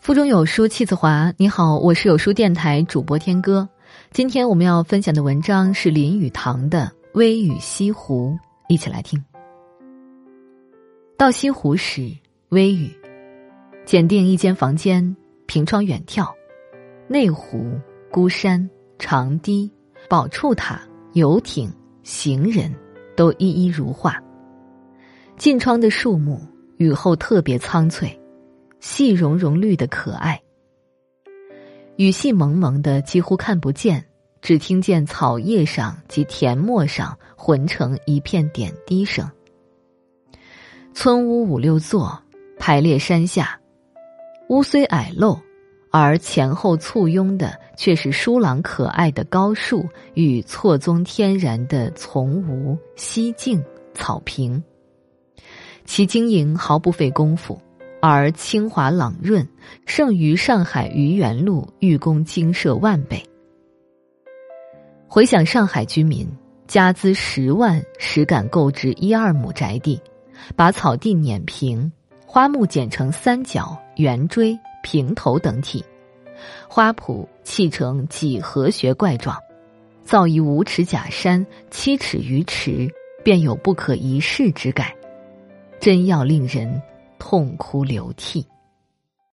腹中有书气自华。你好，我是有书电台主播天歌。今天我们要分享的文章是林语堂的《微雨西湖》，一起来听。到西湖时，微雨，检定一间房间，凭窗远眺，内湖、孤山、长堤、宝柱塔、游艇、行人，都一一如画。近窗的树木，雨后特别苍翠。细绒绒绿的可爱，雨细蒙蒙的，几乎看不见，只听见草叶上及田陌上混成一片点滴声。村屋五六座，排列山下，屋虽矮陋，而前后簇拥的却是疏朗可爱的高树与错综天然的丛芜溪径草坪，其经营毫不费功夫。而清华朗润，胜于上海愚园路寓工精舍万倍。回想上海居民家资十万，实敢购置一二亩宅地，把草地碾平，花木剪成三角、圆锥、平头等体，花圃砌成几何学怪状，造一五尺假山、七尺鱼池，便有不可一世之感，真要令人。痛哭流涕。